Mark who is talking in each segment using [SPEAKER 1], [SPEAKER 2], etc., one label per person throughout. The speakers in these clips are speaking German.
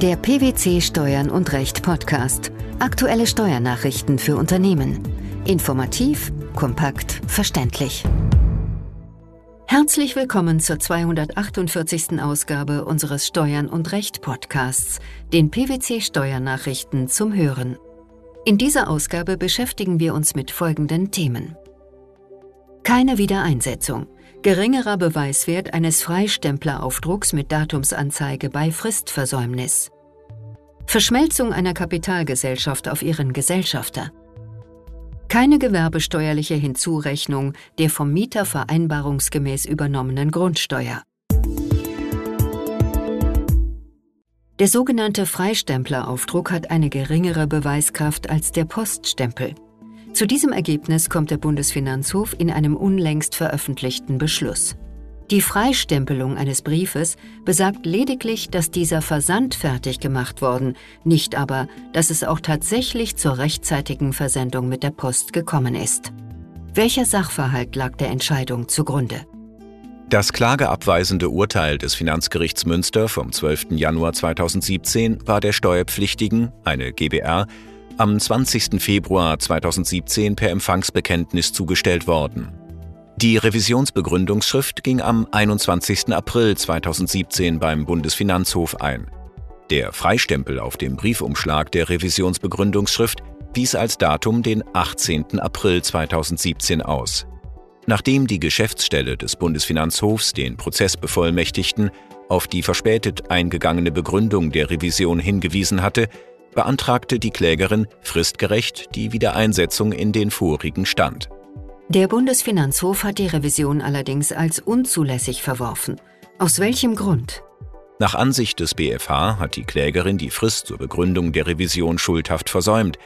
[SPEAKER 1] Der PwC Steuern und Recht Podcast. Aktuelle Steuernachrichten für Unternehmen. Informativ, kompakt, verständlich. Herzlich willkommen zur 248. Ausgabe unseres Steuern und Recht Podcasts, den PwC Steuernachrichten zum Hören. In dieser Ausgabe beschäftigen wir uns mit folgenden Themen. Keine Wiedereinsetzung. Geringerer Beweiswert eines Freistempleraufdrucks mit Datumsanzeige bei Fristversäumnis. Verschmelzung einer Kapitalgesellschaft auf ihren Gesellschafter. Keine gewerbesteuerliche Hinzurechnung der vom Mieter vereinbarungsgemäß übernommenen Grundsteuer. Der sogenannte Freistempleraufdruck hat eine geringere Beweiskraft als der Poststempel. Zu diesem Ergebnis kommt der Bundesfinanzhof in einem unlängst veröffentlichten Beschluss. Die Freistempelung eines Briefes besagt lediglich, dass dieser Versand fertig gemacht worden, nicht aber, dass es auch tatsächlich zur rechtzeitigen Versendung mit der Post gekommen ist. Welcher Sachverhalt lag der Entscheidung zugrunde?
[SPEAKER 2] Das klageabweisende Urteil des Finanzgerichts Münster vom 12. Januar 2017 war der Steuerpflichtigen, eine GBR, am 20. Februar 2017 per Empfangsbekenntnis zugestellt worden. Die Revisionsbegründungsschrift ging am 21. April 2017 beim Bundesfinanzhof ein. Der Freistempel auf dem Briefumschlag der Revisionsbegründungsschrift wies als Datum den 18. April 2017 aus. Nachdem die Geschäftsstelle des Bundesfinanzhofs den Prozessbevollmächtigten auf die verspätet eingegangene Begründung der Revision hingewiesen hatte, beantragte die Klägerin fristgerecht die Wiedereinsetzung in den vorigen Stand.
[SPEAKER 1] Der Bundesfinanzhof hat die Revision allerdings als unzulässig verworfen. Aus welchem Grund?
[SPEAKER 2] Nach Ansicht des BfH hat die Klägerin die Frist zur Begründung der Revision schuldhaft versäumt.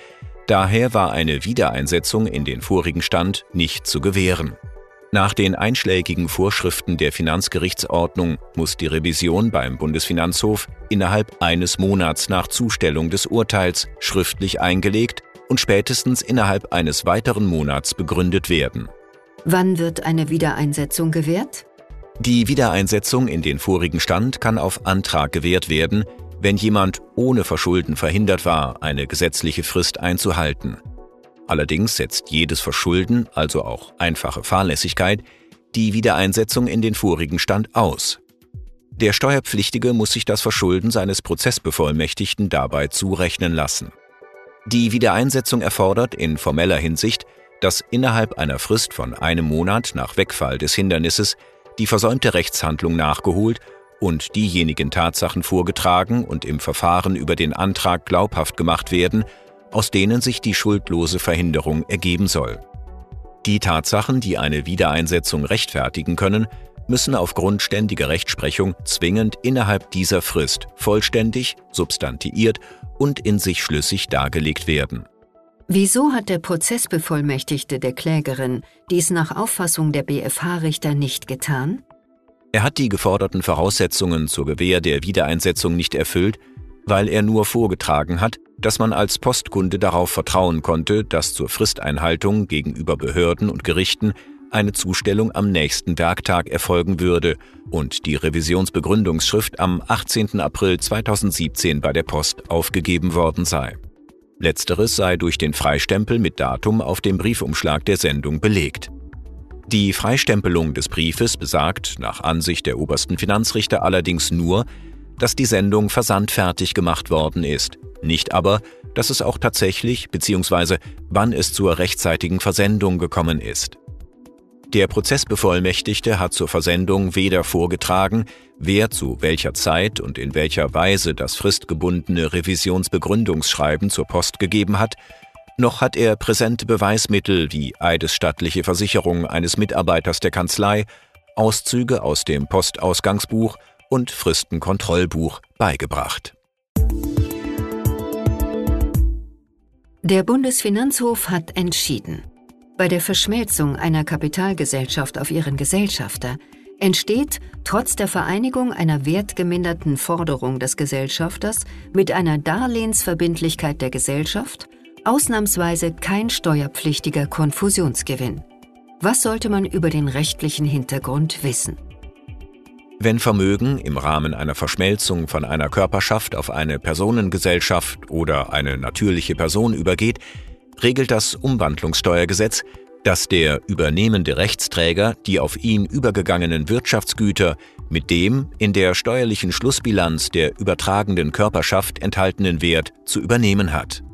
[SPEAKER 2] Daher war eine Wiedereinsetzung in den vorigen Stand nicht zu gewähren. Nach den einschlägigen Vorschriften der Finanzgerichtsordnung muss die Revision beim Bundesfinanzhof innerhalb eines Monats nach Zustellung des Urteils schriftlich eingelegt und spätestens innerhalb eines weiteren Monats begründet werden.
[SPEAKER 1] Wann wird eine Wiedereinsetzung gewährt?
[SPEAKER 2] Die Wiedereinsetzung in den vorigen Stand kann auf Antrag gewährt werden, wenn jemand ohne Verschulden verhindert war, eine gesetzliche Frist einzuhalten. Allerdings setzt jedes Verschulden, also auch einfache Fahrlässigkeit, die Wiedereinsetzung in den vorigen Stand aus. Der Steuerpflichtige muss sich das Verschulden seines Prozessbevollmächtigten dabei zurechnen lassen. Die Wiedereinsetzung erfordert in formeller Hinsicht, dass innerhalb einer Frist von einem Monat nach Wegfall des Hindernisses die versäumte Rechtshandlung nachgeholt und diejenigen Tatsachen vorgetragen und im Verfahren über den Antrag glaubhaft gemacht werden, aus denen sich die schuldlose Verhinderung ergeben soll. Die Tatsachen, die eine Wiedereinsetzung rechtfertigen können, müssen aufgrund ständiger Rechtsprechung zwingend innerhalb dieser Frist vollständig, substantiiert und in sich schlüssig dargelegt werden.
[SPEAKER 1] Wieso hat der Prozessbevollmächtigte der Klägerin dies nach Auffassung der BfH-Richter nicht getan?
[SPEAKER 2] Er hat die geforderten Voraussetzungen zur Gewähr der Wiedereinsetzung nicht erfüllt, weil er nur vorgetragen hat, dass man als Postkunde darauf vertrauen konnte, dass zur Fristeinhaltung gegenüber Behörden und Gerichten eine Zustellung am nächsten Werktag erfolgen würde und die Revisionsbegründungsschrift am 18. April 2017 bei der Post aufgegeben worden sei. Letzteres sei durch den Freistempel mit Datum auf dem Briefumschlag der Sendung belegt. Die Freistempelung des Briefes besagt nach Ansicht der obersten Finanzrichter allerdings nur, dass die Sendung versandfertig gemacht worden ist, nicht aber, dass es auch tatsächlich bzw. wann es zur rechtzeitigen Versendung gekommen ist. Der Prozessbevollmächtigte hat zur Versendung weder vorgetragen, wer zu welcher Zeit und in welcher Weise das fristgebundene Revisionsbegründungsschreiben zur Post gegeben hat, noch hat er präsente Beweismittel wie eidesstattliche Versicherung eines Mitarbeiters der Kanzlei, Auszüge aus dem Postausgangsbuch und Fristenkontrollbuch beigebracht.
[SPEAKER 1] Der Bundesfinanzhof hat entschieden. Bei der Verschmelzung einer Kapitalgesellschaft auf ihren Gesellschafter entsteht trotz der Vereinigung einer wertgeminderten Forderung des Gesellschafters mit einer Darlehensverbindlichkeit der Gesellschaft ausnahmsweise kein steuerpflichtiger Konfusionsgewinn. Was sollte man über den rechtlichen Hintergrund wissen?
[SPEAKER 2] Wenn Vermögen im Rahmen einer Verschmelzung von einer Körperschaft auf eine Personengesellschaft oder eine natürliche Person übergeht, regelt das Umwandlungssteuergesetz, dass der übernehmende Rechtsträger die auf ihn übergegangenen Wirtschaftsgüter mit dem in der steuerlichen Schlussbilanz der übertragenden Körperschaft enthaltenen Wert zu übernehmen hat.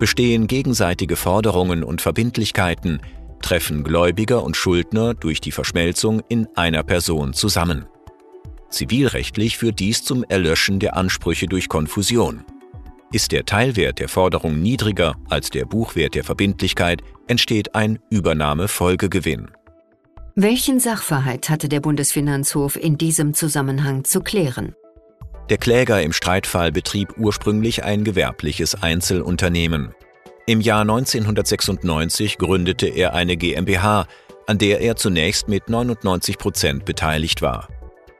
[SPEAKER 2] Bestehen gegenseitige Forderungen und Verbindlichkeiten, treffen Gläubiger und Schuldner durch die Verschmelzung in einer Person zusammen. Zivilrechtlich führt dies zum Erlöschen der Ansprüche durch Konfusion. Ist der Teilwert der Forderung niedriger als der Buchwert der Verbindlichkeit, entsteht ein Übernahmefolgegewinn.
[SPEAKER 1] Welchen Sachverhalt hatte der Bundesfinanzhof in diesem Zusammenhang zu klären?
[SPEAKER 2] Der Kläger im Streitfall betrieb ursprünglich ein gewerbliches Einzelunternehmen. Im Jahr 1996 gründete er eine GmbH, an der er zunächst mit 99 Prozent beteiligt war.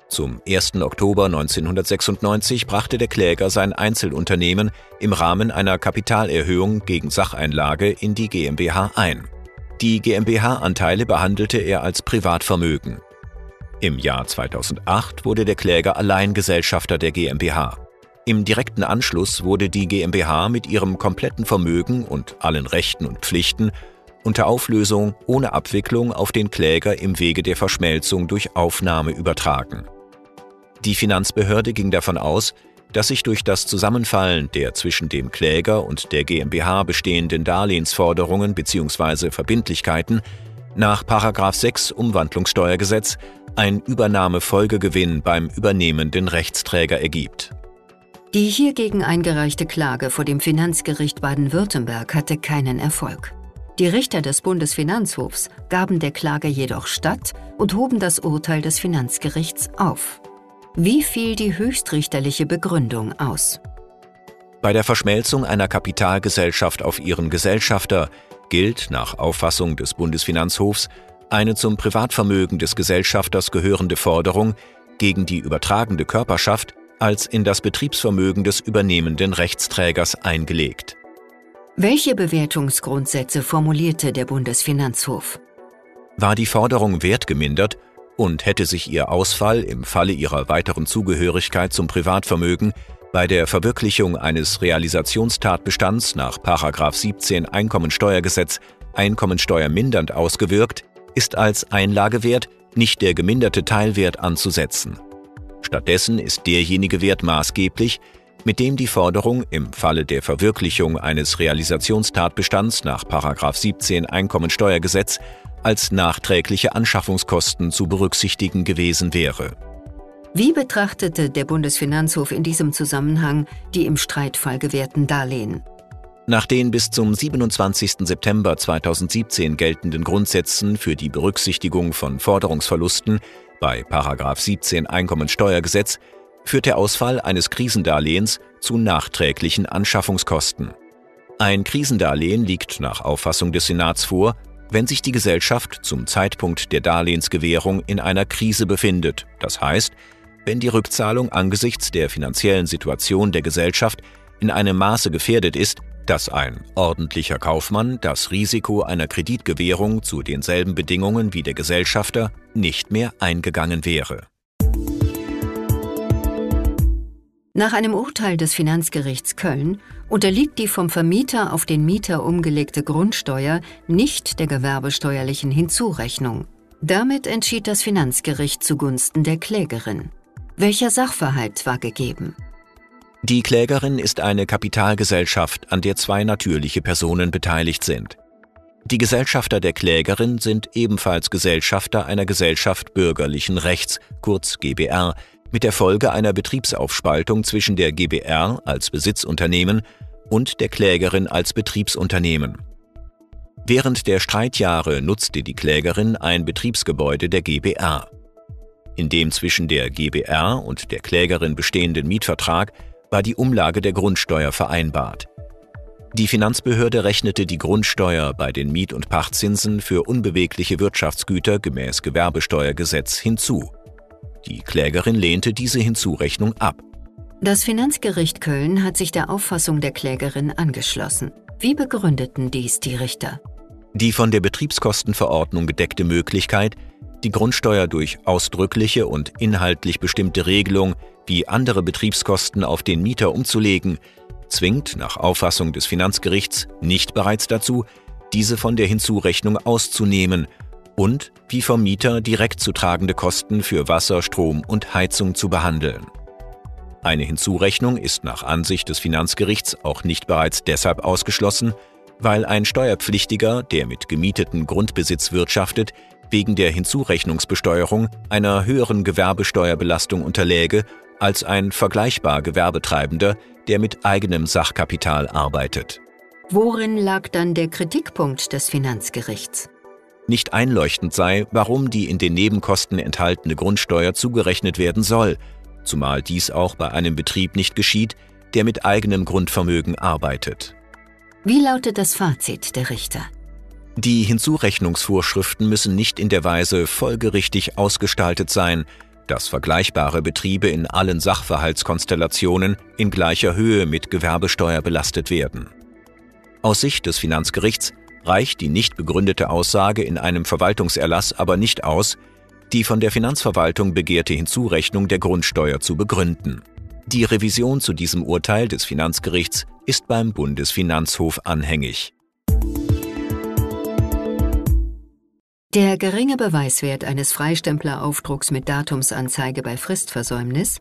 [SPEAKER 2] Zum 1. Oktober 1996 brachte der Kläger sein Einzelunternehmen im Rahmen einer Kapitalerhöhung gegen Sacheinlage in die GmbH ein. Die GmbH-Anteile behandelte er als Privatvermögen. Im Jahr 2008 wurde der Kläger Alleingesellschafter der GmbH. Im direkten Anschluss wurde die GmbH mit ihrem kompletten Vermögen und allen Rechten und Pflichten unter Auflösung ohne Abwicklung auf den Kläger im Wege der Verschmelzung durch Aufnahme übertragen. Die Finanzbehörde ging davon aus, dass sich durch das Zusammenfallen der zwischen dem Kläger und der GmbH bestehenden Darlehensforderungen bzw. Verbindlichkeiten nach 6 Umwandlungssteuergesetz ein Übernahmefolgegewinn beim übernehmenden Rechtsträger ergibt.
[SPEAKER 1] Die hiergegen eingereichte Klage vor dem Finanzgericht Baden-Württemberg hatte keinen Erfolg. Die Richter des Bundesfinanzhofs gaben der Klage jedoch statt und hoben das Urteil des Finanzgerichts auf. Wie fiel die höchstrichterliche Begründung aus?
[SPEAKER 2] Bei der Verschmelzung einer Kapitalgesellschaft auf ihren Gesellschafter gilt nach Auffassung des Bundesfinanzhofs eine zum Privatvermögen des Gesellschafters gehörende Forderung gegen die übertragende Körperschaft als in das Betriebsvermögen des übernehmenden Rechtsträgers eingelegt.
[SPEAKER 1] Welche Bewertungsgrundsätze formulierte der Bundesfinanzhof?
[SPEAKER 2] War die Forderung wertgemindert, und hätte sich ihr Ausfall im Falle ihrer weiteren Zugehörigkeit zum Privatvermögen bei der Verwirklichung eines Realisationstatbestands nach 17 Einkommensteuergesetz einkommensteuermindernd ausgewirkt, ist als Einlagewert nicht der geminderte Teilwert anzusetzen. Stattdessen ist derjenige Wert maßgeblich, mit dem die Forderung im Falle der Verwirklichung eines Realisationstatbestands nach 17 Einkommensteuergesetz als nachträgliche Anschaffungskosten zu berücksichtigen gewesen wäre.
[SPEAKER 1] Wie betrachtete der Bundesfinanzhof in diesem Zusammenhang die im Streitfall gewährten Darlehen?
[SPEAKER 2] Nach den bis zum 27. September 2017 geltenden Grundsätzen für die Berücksichtigung von Forderungsverlusten bei 17 Einkommensteuergesetz führt der Ausfall eines Krisendarlehens zu nachträglichen Anschaffungskosten. Ein Krisendarlehen liegt nach Auffassung des Senats vor, wenn sich die Gesellschaft zum Zeitpunkt der Darlehensgewährung in einer Krise befindet, das heißt, wenn die Rückzahlung angesichts der finanziellen Situation der Gesellschaft in einem Maße gefährdet ist, dass ein ordentlicher Kaufmann das Risiko einer Kreditgewährung zu denselben Bedingungen wie der Gesellschafter nicht mehr eingegangen wäre.
[SPEAKER 1] Nach einem Urteil des Finanzgerichts Köln unterliegt die vom Vermieter auf den Mieter umgelegte Grundsteuer nicht der gewerbesteuerlichen Hinzurechnung. Damit entschied das Finanzgericht zugunsten der Klägerin. Welcher Sachverhalt war gegeben?
[SPEAKER 2] Die Klägerin ist eine Kapitalgesellschaft, an der zwei natürliche Personen beteiligt sind. Die Gesellschafter der Klägerin sind ebenfalls Gesellschafter einer Gesellschaft bürgerlichen Rechts, kurz GBR, mit der Folge einer Betriebsaufspaltung zwischen der GBR als Besitzunternehmen und der Klägerin als Betriebsunternehmen. Während der Streitjahre nutzte die Klägerin ein Betriebsgebäude der GBR. In dem zwischen der GBR und der Klägerin bestehenden Mietvertrag war die Umlage der Grundsteuer vereinbart. Die Finanzbehörde rechnete die Grundsteuer bei den Miet- und Pachtzinsen für unbewegliche Wirtschaftsgüter gemäß Gewerbesteuergesetz hinzu. Die Klägerin lehnte diese Hinzurechnung ab.
[SPEAKER 1] Das Finanzgericht Köln hat sich der Auffassung der Klägerin angeschlossen. Wie begründeten dies die Richter?
[SPEAKER 2] Die von der Betriebskostenverordnung gedeckte Möglichkeit, die Grundsteuer durch ausdrückliche und inhaltlich bestimmte Regelung wie andere Betriebskosten auf den Mieter umzulegen, zwingt nach Auffassung des Finanzgerichts nicht bereits dazu, diese von der Hinzurechnung auszunehmen und wie vom Mieter direkt zu tragende Kosten für Wasser, Strom und Heizung zu behandeln. Eine Hinzurechnung ist nach Ansicht des Finanzgerichts auch nicht bereits deshalb ausgeschlossen, weil ein Steuerpflichtiger, der mit gemieteten Grundbesitz wirtschaftet, wegen der Hinzurechnungsbesteuerung einer höheren Gewerbesteuerbelastung unterläge als ein vergleichbar Gewerbetreibender, der mit eigenem Sachkapital arbeitet.
[SPEAKER 1] Worin lag dann der Kritikpunkt des Finanzgerichts?
[SPEAKER 2] Nicht einleuchtend sei, warum die in den Nebenkosten enthaltene Grundsteuer zugerechnet werden soll, zumal dies auch bei einem Betrieb nicht geschieht, der mit eigenem Grundvermögen arbeitet.
[SPEAKER 1] Wie lautet das Fazit der Richter?
[SPEAKER 2] Die Hinzurechnungsvorschriften müssen nicht in der Weise folgerichtig ausgestaltet sein, dass vergleichbare Betriebe in allen Sachverhaltskonstellationen in gleicher Höhe mit Gewerbesteuer belastet werden. Aus Sicht des Finanzgerichts reicht die nicht begründete Aussage in einem Verwaltungserlass aber nicht aus, die von der Finanzverwaltung begehrte Hinzurechnung der Grundsteuer zu begründen. Die Revision zu diesem Urteil des Finanzgerichts ist beim Bundesfinanzhof anhängig.
[SPEAKER 1] Der geringe Beweiswert eines Freistempleraufdrucks mit Datumsanzeige bei Fristversäumnis,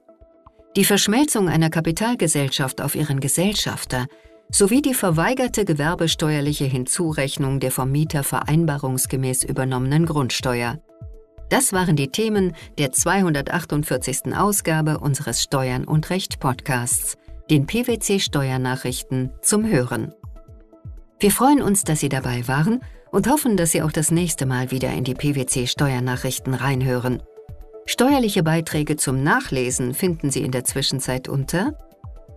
[SPEAKER 1] die Verschmelzung einer Kapitalgesellschaft auf ihren Gesellschafter sowie die verweigerte gewerbesteuerliche Hinzurechnung der vom Mieter vereinbarungsgemäß übernommenen Grundsteuer. Das waren die Themen der 248. Ausgabe unseres Steuern und Recht Podcasts, den PwC Steuernachrichten zum Hören. Wir freuen uns, dass Sie dabei waren und hoffen, dass Sie auch das nächste Mal wieder in die PwC Steuernachrichten reinhören. Steuerliche Beiträge zum Nachlesen finden Sie in der Zwischenzeit unter